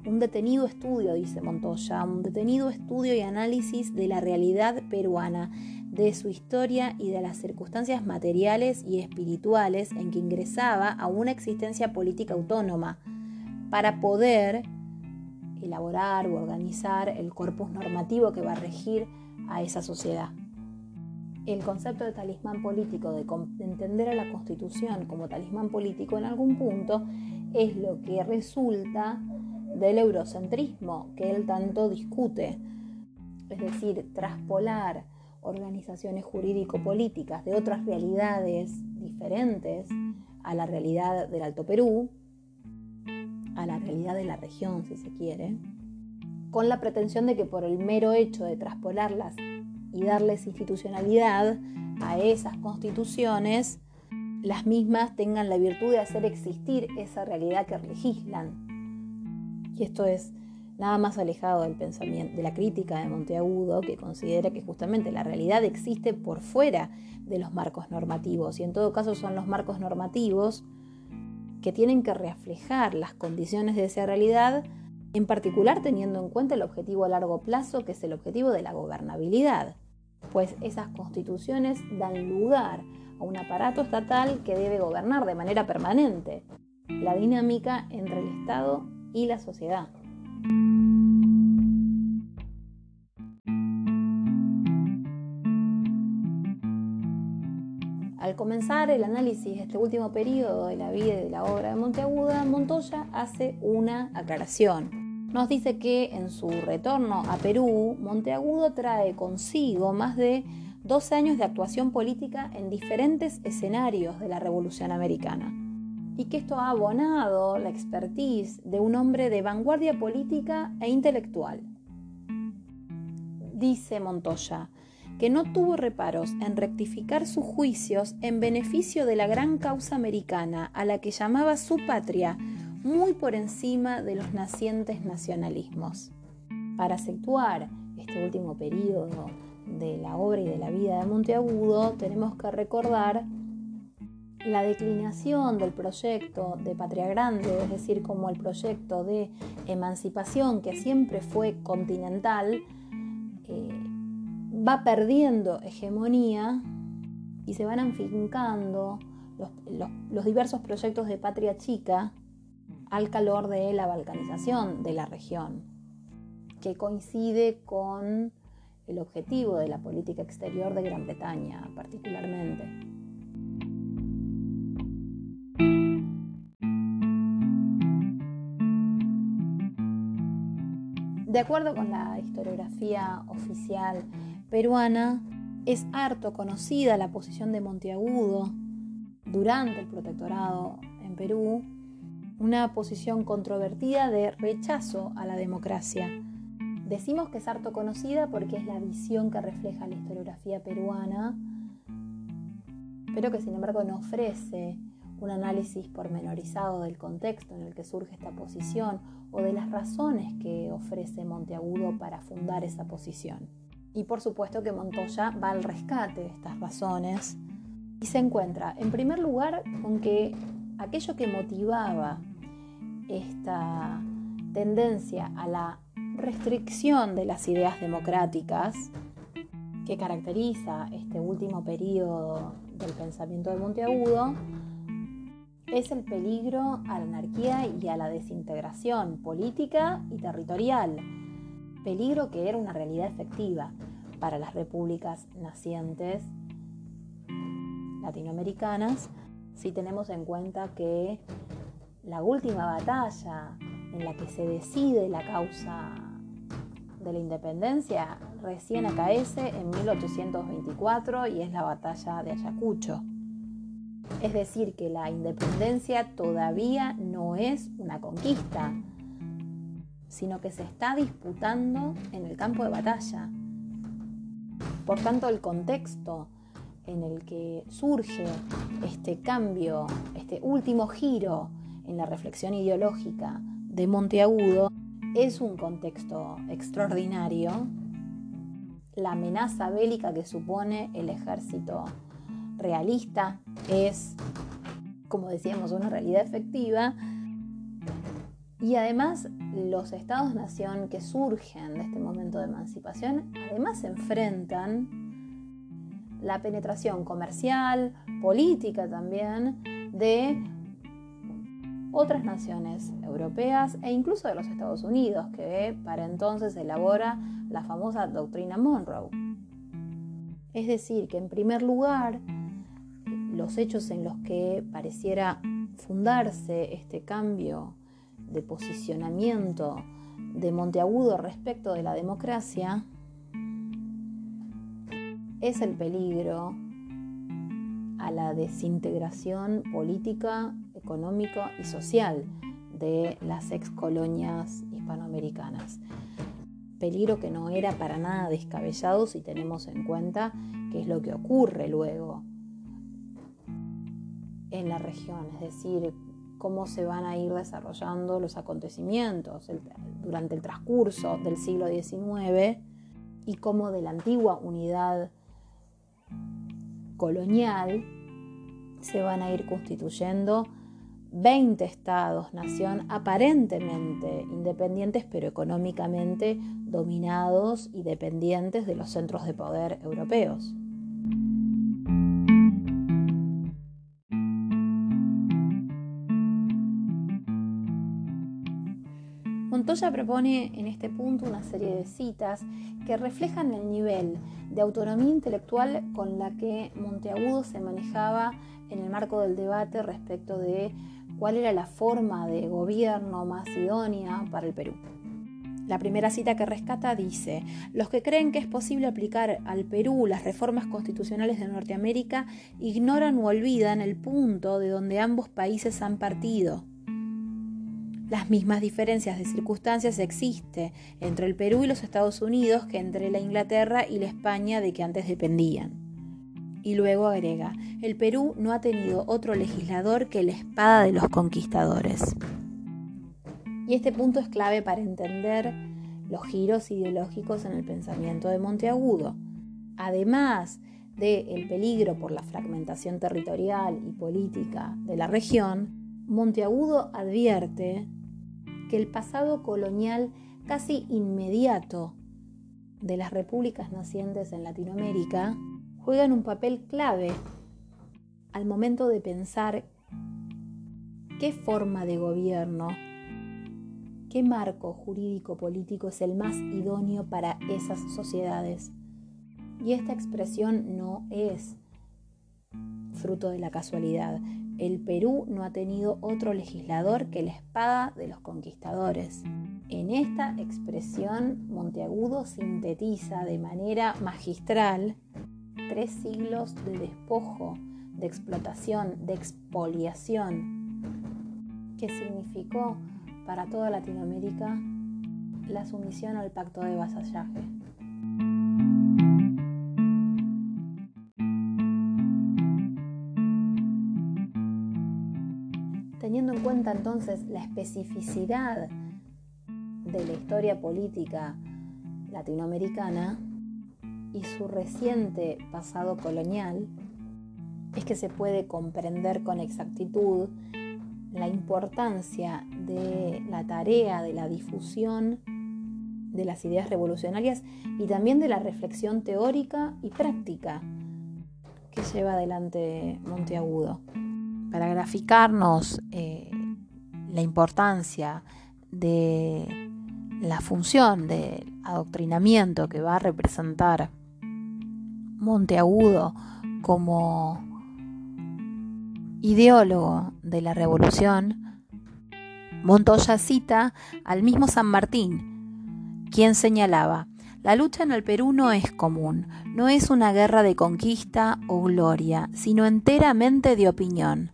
un detenido estudio, dice Montoya, un detenido estudio y análisis de la realidad peruana, de su historia y de las circunstancias materiales y espirituales en que ingresaba a una existencia política autónoma, para poder elaborar o organizar el corpus normativo que va a regir a esa sociedad. El concepto de talismán político, de entender a la Constitución como talismán político en algún punto, es lo que resulta del eurocentrismo que él tanto discute. Es decir, traspolar organizaciones jurídico-políticas de otras realidades diferentes a la realidad del Alto Perú, a la realidad de la región, si se quiere, con la pretensión de que por el mero hecho de traspolarlas y darles institucionalidad a esas constituciones, las mismas tengan la virtud de hacer existir esa realidad que legislan. Y esto es nada más alejado del pensamiento, de la crítica de Monteagudo, que considera que justamente la realidad existe por fuera de los marcos normativos, y en todo caso son los marcos normativos que tienen que reflejar las condiciones de esa realidad, en particular teniendo en cuenta el objetivo a largo plazo, que es el objetivo de la gobernabilidad, pues esas constituciones dan lugar a un aparato estatal que debe gobernar de manera permanente la dinámica entre el Estado y la sociedad. Al comenzar el análisis de este último periodo de la vida y de la obra de Monteaguda, Montoya hace una aclaración. Nos dice que en su retorno a Perú, Monteagudo trae consigo más de 12 años de actuación política en diferentes escenarios de la Revolución Americana y que esto ha abonado la expertise de un hombre de vanguardia política e intelectual. Dice Montoya, que no tuvo reparos en rectificar sus juicios en beneficio de la gran causa americana a la que llamaba su patria, muy por encima de los nacientes nacionalismos. Para situar este último periodo de la obra y de la vida de Monteagudo, tenemos que recordar la declinación del proyecto de Patria Grande, es decir, como el proyecto de emancipación que siempre fue continental, eh, va perdiendo hegemonía y se van afincando los, diversos proyectos de patria chica al calor de la balcanización de la región, que coincide con el objetivo de la política exterior de Gran Bretaña particularmente. De acuerdo con la historiografía oficial peruana, es harto conocida la posición de Monteagudo durante el protectorado en Perú, una posición controvertida de rechazo a la democracia. Decimos que es harto conocida porque es la visión que refleja la historiografía peruana, pero que sin embargo no ofrece un análisis pormenorizado del contexto en el que surge esta posición o de las razones que ofrece Monteagudo para fundar esa posición. Y por supuesto que Montoya va al rescate de estas razones y se encuentra, en primer lugar, con que aquello que motivaba esta tendencia a la restricción de las ideas democráticas que caracteriza este último periodo del pensamiento de Monteagudo es el peligro a la anarquía y a la desintegración política y territorial peligro que era una realidad efectiva para las repúblicas nacientes latinoamericanas, si tenemos en cuenta que la última batalla en la que se decide la causa de la independencia recién acaece en 1824 y es la batalla de Ayacucho. Es decir, que la independencia todavía no es una conquista, sino que se está disputando en el campo de batalla. Por tanto, el contexto en el que surge este cambio, este último giro en la reflexión ideológica de Monteagudo, es un contexto extraordinario. La amenaza bélica que supone el ejército realista es, como decíamos, una realidad efectiva Y además los estados-nación que surgen de este momento de emancipación, además enfrentan la penetración comercial, política también, de otras naciones europeas e incluso de los Estados Unidos, que para entonces elabora la famosa doctrina Monroe. Es decir, que en primer lugar, los hechos en los que pareciera fundarse este cambio de posicionamiento de Monteagudo respecto de la democracia es el peligro a la desintegración política, económica y social de las ex colonias hispanoamericanas. Peligro que no era para nada descabellado si tenemos en cuenta qué es lo que ocurre luego en la región, es decir, cómo se van a ir desarrollando los acontecimientos durante el transcurso del siglo XIX y cómo de la antigua unidad colonial se van a ir constituyendo 20 estados, nación aparentemente independientes, pero económicamente dominados y dependientes de los centros de poder europeos. Montoya propone en este punto una serie de citas que reflejan el nivel de autonomía intelectual con la que Monteagudo se manejaba en el marco del debate respecto de cuál era la forma de gobierno más idónea para el Perú. La primera cita que rescata dice, los que creen que es posible aplicar al Perú las reformas constitucionales de Norteamérica ignoran o olvidan el punto de donde ambos países han partido. Las mismas diferencias de circunstancias existen entre el Perú y los Estados Unidos que entre la Inglaterra y la España de que antes dependían. Y luego agrega, el Perú no ha tenido otro legislador que la espada de los conquistadores. Y este punto es clave para entender los giros ideológicos en el pensamiento de Monteagudo. Además del peligro por la fragmentación territorial y política de la región, Monteagudo advierte que el pasado colonial casi inmediato de las repúblicas nacientes en Latinoamérica juegan un papel clave al momento de pensar qué forma de gobierno, qué marco jurídico político es el más idóneo para esas sociedades. Y esta expresión no es fruto de la casualidad. El Perú no ha tenido otro legislador que la espada de los conquistadores. En esta expresión, Monteagudo sintetiza de manera magistral tres siglos de despojo, de explotación, de expoliación, que significó para toda Latinoamérica la sumisión al pacto de vasallaje. Cuenta entonces la especificidad de la historia política latinoamericana, y su reciente pasado colonial, es que se puede comprender con exactitud la importancia de la tarea de la difusión de las ideas revolucionarias y también de la reflexión teórica y práctica que lleva adelante Monteagudo. Para graficarnos eh, la importancia de la función del adoctrinamiento que va a representar Monteagudo como ideólogo de la revolución, Montoya cita al mismo San Martín, quien señalaba, la lucha en el Perú no es común, no es una guerra de conquista o gloria, sino enteramente de opinión.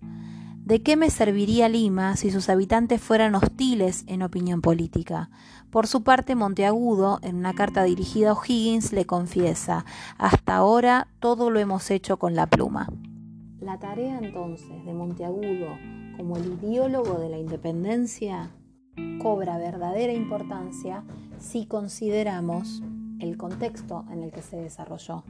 ¿De qué me serviría Lima si sus habitantes fueran hostiles en opinión política? Por su parte, Monteagudo, en una carta dirigida a O'Higgins, le confiesa, hasta ahora todo lo hemos hecho con la pluma. La tarea entonces de Monteagudo como el ideólogo de la independencia cobra verdadera importancia si consideramos el contexto en el que se desarrolló.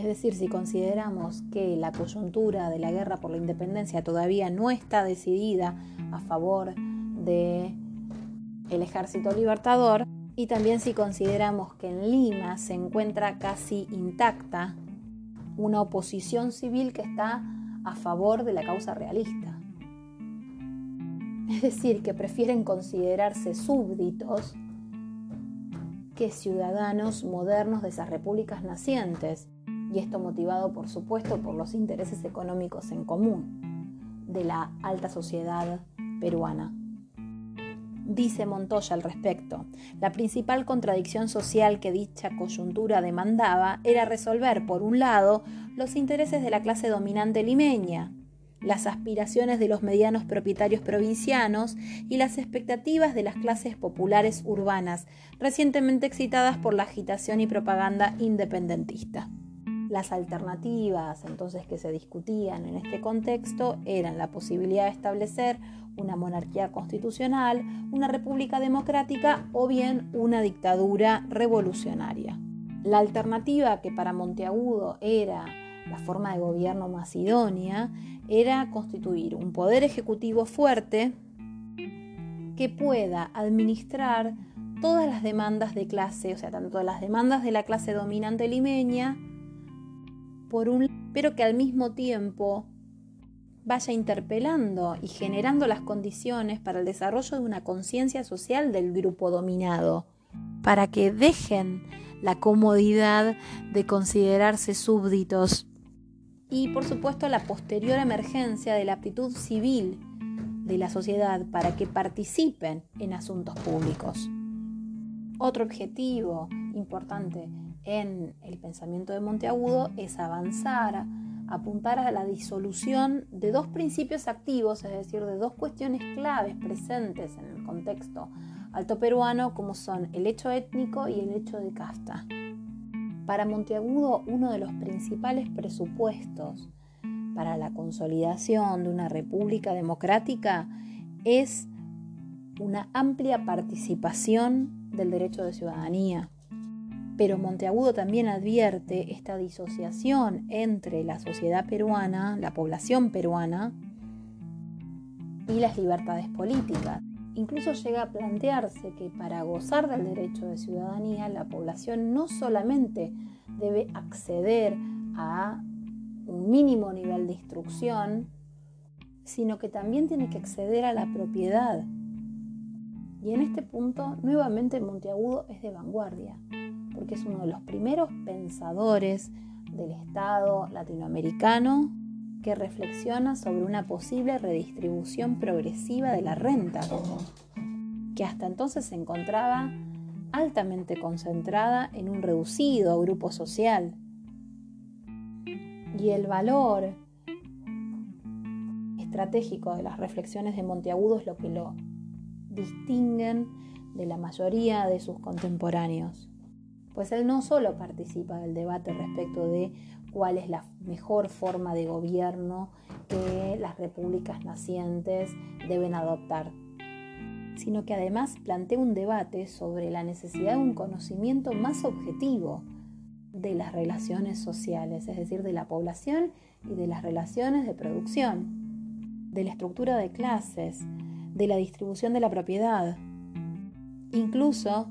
Es decir, si consideramos que la coyuntura de la guerra por la independencia todavía no está decidida a favor de el ejército libertador y también si consideramos que en Lima se encuentra casi intacta una oposición civil que está a favor de la causa realista. Es decir, que prefieren considerarse súbditos que ciudadanos modernos de esas repúblicas nacientes, y esto motivado por supuesto por los intereses económicos en común de la alta sociedad peruana. Dice Montoya al respecto, la principal contradicción social que dicha coyuntura demandaba era resolver, por un lado, los intereses de la clase dominante limeña, las aspiraciones de los medianos propietarios provincianos y las expectativas de las clases populares urbanas, recientemente excitadas por la agitación y propaganda independentista. Las alternativas entonces que se discutían en este contexto eran la posibilidad de establecer una monarquía constitucional, una república democrática o bien una dictadura revolucionaria. La alternativa que para Monteagudo era la forma de gobierno más idónea era constituir un poder ejecutivo fuerte que pueda administrar todas las demandas de clase, o sea, tanto las demandas de la clase dominante limeña, pero que al mismo tiempo vaya interpelando y generando las condiciones para el desarrollo de una conciencia social del grupo dominado, para que dejen la comodidad de considerarse súbditos y por supuesto la posterior emergencia de la aptitud civil de la sociedad para que participen en asuntos públicos. Otro objetivo importante en el pensamiento de Monteagudo es avanzar, apuntar a la disolución de dos principios activos, es decir, de dos cuestiones claves presentes en el contexto alto peruano, como son el hecho étnico y el hecho de casta. Para Monteagudo, uno de los principales presupuestos para la consolidación de una república democrática es una amplia participación del derecho de ciudadanía. Pero Monteagudo también advierte esta disociación entre la sociedad peruana, la población peruana, y las libertades políticas. Incluso llega a plantearse que para gozar del derecho de ciudadanía, la población no solamente debe acceder a un mínimo nivel de instrucción, sino que también tiene que acceder a la propiedad. Y en este punto, nuevamente Monteagudo es de vanguardia, porque es uno de los primeros pensadores del Estado latinoamericano que reflexiona sobre una posible redistribución progresiva de la renta, que hasta entonces se encontraba altamente concentrada en un reducido grupo social. Y el valor estratégico de las reflexiones de Monteagudo es lo que lo distinguen de la mayoría de sus contemporáneos. Pues él no solo participa del debate respecto de cuál es la mejor forma de gobierno que las repúblicas nacientes deben adoptar, sino que además plantea un debate sobre la necesidad de un conocimiento más objetivo de las relaciones sociales, es decir, de la población y de las relaciones de producción, de la estructura de clases, de la distribución de la propiedad, incluso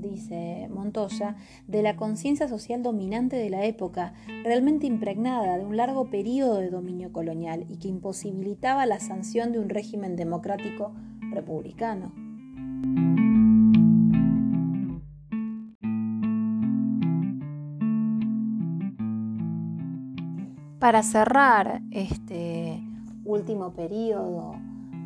dice Montoya, de la conciencia social dominante de la época, realmente impregnada de un largo periodo de dominio colonial y que imposibilitaba la sanción de un régimen democrático republicano. Para cerrar este último periodo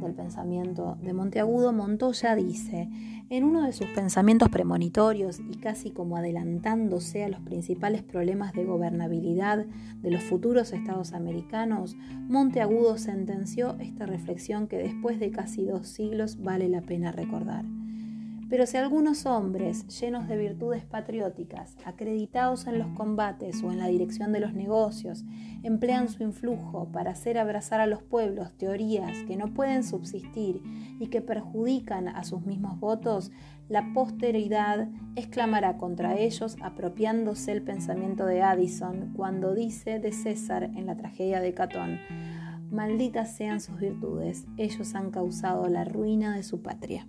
del pensamiento de Monteagudo, Montoya dice, en uno de sus pensamientos premonitorios y casi como adelantándose a los principales problemas de gobernabilidad de los futuros estados americanos, Monteagudo sentenció esta reflexión que después de casi dos siglos vale la pena recordar. Pero si algunos hombres llenos de virtudes patrióticas, acreditados en los combates o en la dirección de los negocios, emplean su influjo para hacer abrazar a los pueblos teorías que no pueden subsistir y que perjudican a sus mismos votos, la posteridad exclamará contra ellos apropiándose el pensamiento de Addison cuando dice de César en la tragedia de Catón, malditas sean sus virtudes, ellos han causado la ruina de su patria.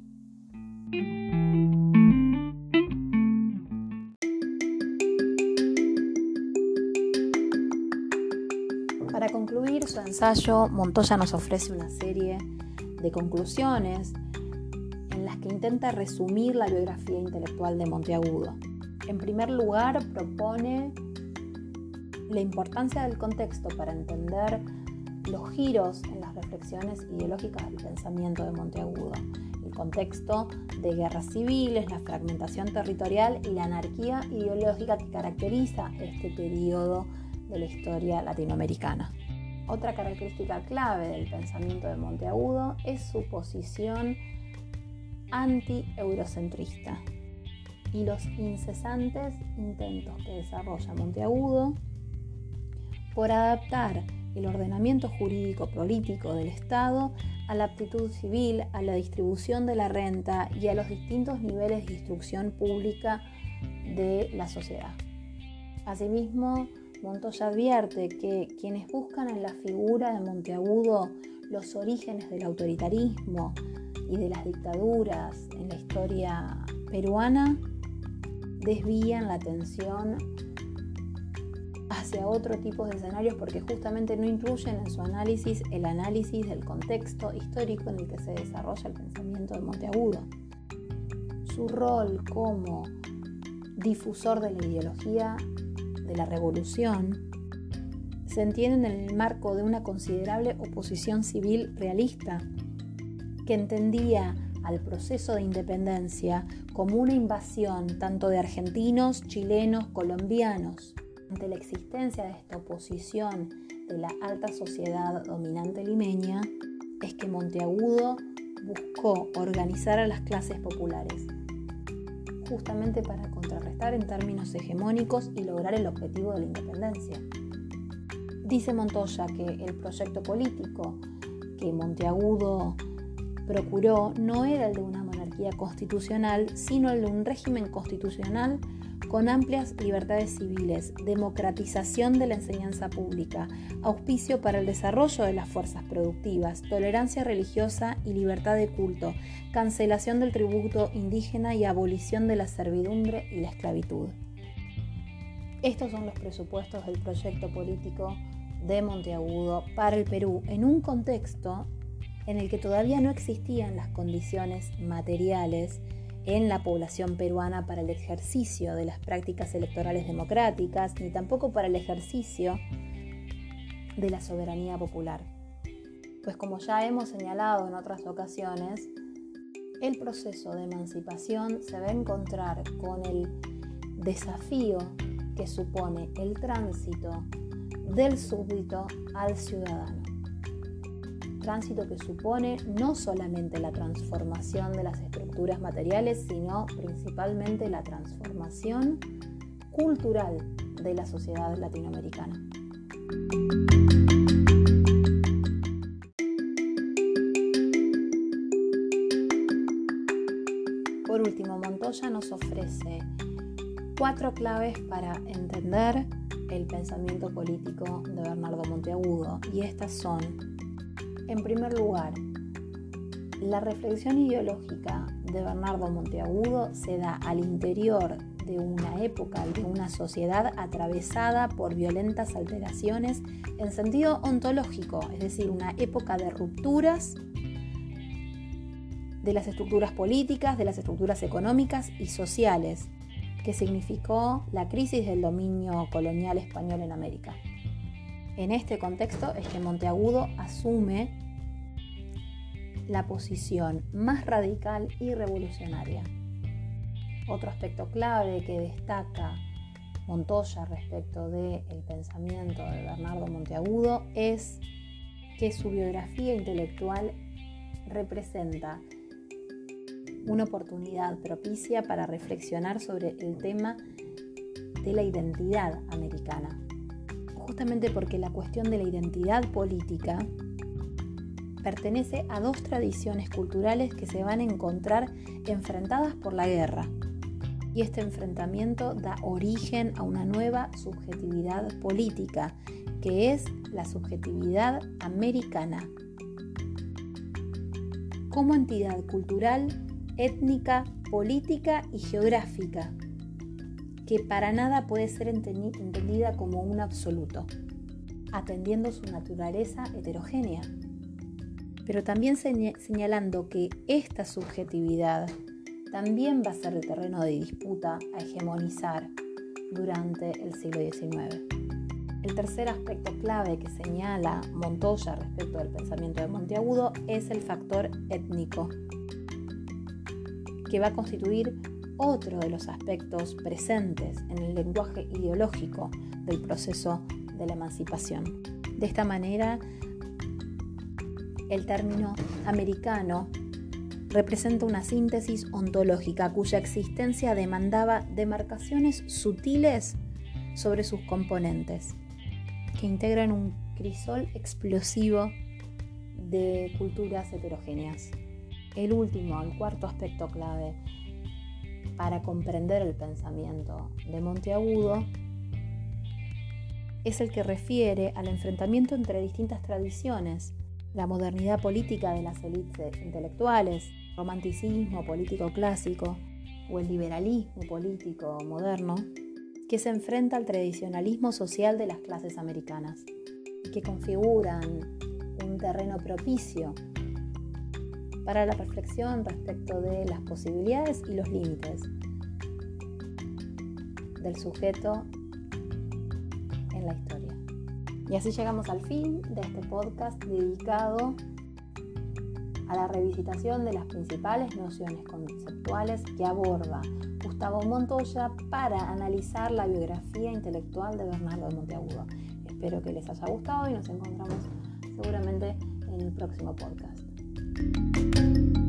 Para concluir su ensayo, Montoya nos ofrece una serie de conclusiones en las que intenta resumir la biografía intelectual de Monteagudo. En primer lugar, propone la importancia del contexto para entender los giros en las reflexiones ideológicas del pensamiento de Monteagudo, contexto de guerras civiles, la fragmentación territorial y la anarquía ideológica que caracteriza este periodo de la historia latinoamericana. Otra característica clave del pensamiento de Monteagudo es su posición anti-eurocentrista y los incesantes intentos que desarrolla Monteagudo por adaptar el ordenamiento jurídico político del Estado a la aptitud civil, a la distribución de la renta y a los distintos niveles de instrucción pública de la sociedad. Asimismo, Montoya advierte que quienes buscan en la figura de Monteagudo los orígenes del autoritarismo y de las dictaduras en la historia peruana desvían la atención hacia otro tipo de escenarios porque justamente no incluyen en su análisis el análisis del contexto histórico en el que se desarrolla el pensamiento de Monteagudo. Su rol como difusor de la ideología de la revolución se entiende en el marco de una considerable oposición civil realista que entendía al proceso de independencia como una invasión tanto de argentinos, chilenos, colombianos. Ante la existencia de esta oposición de la alta sociedad dominante limeña, es que Monteagudo buscó organizar a las clases populares, justamente para contrarrestar en términos hegemónicos y lograr el objetivo de la independencia. Dice Montoya que el proyecto político que Monteagudo procuró no era el de una monarquía constitucional, sino el de un régimen constitucional con amplias libertades civiles, democratización de la enseñanza pública, auspicio para el desarrollo de las fuerzas productivas, tolerancia religiosa y libertad de culto, cancelación del tributo indígena y abolición de la servidumbre y la esclavitud. Estos son los presupuestos del proyecto político de Monteagudo para el Perú en un contexto en el que todavía no existían las condiciones materiales en la población peruana para el ejercicio de las prácticas electorales democráticas, ni tampoco para el ejercicio de la soberanía popular. Pues como ya hemos señalado en otras ocasiones, el proceso de emancipación se va a encontrar con el desafío que supone el tránsito del súbdito al ciudadano tránsito que supone no solamente la transformación de las estructuras materiales, sino principalmente la transformación cultural de la sociedad latinoamericana. Por último, Montoya nos ofrece cuatro claves para entender el pensamiento político de Bernardo Monteagudo y estas son en primer lugar, la reflexión ideológica de Bernardo Monteagudo se da al interior de una época, de una sociedad atravesada por violentas alteraciones en sentido ontológico, es decir, una época de rupturas de las estructuras políticas, de las estructuras económicas y sociales, que significó la crisis del dominio colonial español en América. En este contexto es que Monteagudo asume la posición más radical y revolucionaria. Otro aspecto clave que destaca Montoya respecto del pensamiento de Bernardo Monteagudo es que su biografía intelectual representa una oportunidad propicia para reflexionar sobre el tema de la identidad americana justamente porque la cuestión de la identidad política pertenece a dos tradiciones culturales que se van a encontrar enfrentadas por la guerra. Y este enfrentamiento da origen a una nueva subjetividad política, que es la subjetividad americana. Como entidad cultural étnica, política y geográfica, que para nada puede ser entendida como un absoluto, atendiendo su naturaleza heterogénea, pero también señalando que esta subjetividad también va a ser el terreno de disputa a hegemonizar durante el siglo XIX. El tercer aspecto clave que señala Montoya respecto del pensamiento de Monteagudo es el factor étnico, que va a constituir otro de los aspectos presentes en el lenguaje ideológico del proceso de la emancipación. De esta manera, el término americano representa una síntesis ontológica cuya existencia demandaba demarcaciones sutiles sobre sus componentes, que integran un crisol explosivo de culturas heterogéneas. El último, el cuarto aspecto clave para comprender el pensamiento de Monteagudo es el que refiere al enfrentamiento entre distintas tradiciones, la modernidad política de las élites intelectuales, romanticismo político clásico o el liberalismo político moderno, que se enfrenta al tradicionalismo social de las clases americanas, que configuran un terreno propicio para la reflexión respecto de las posibilidades y los límites del sujeto en la historia. Y así llegamos al fin de este podcast dedicado a la revisitación de las principales nociones conceptuales que aborda Gustavo Montoya para analizar la biografía intelectual de Bernardo de Monteagudo. Espero que les haya gustado y nos encontramos seguramente en el próximo podcast. Thank you.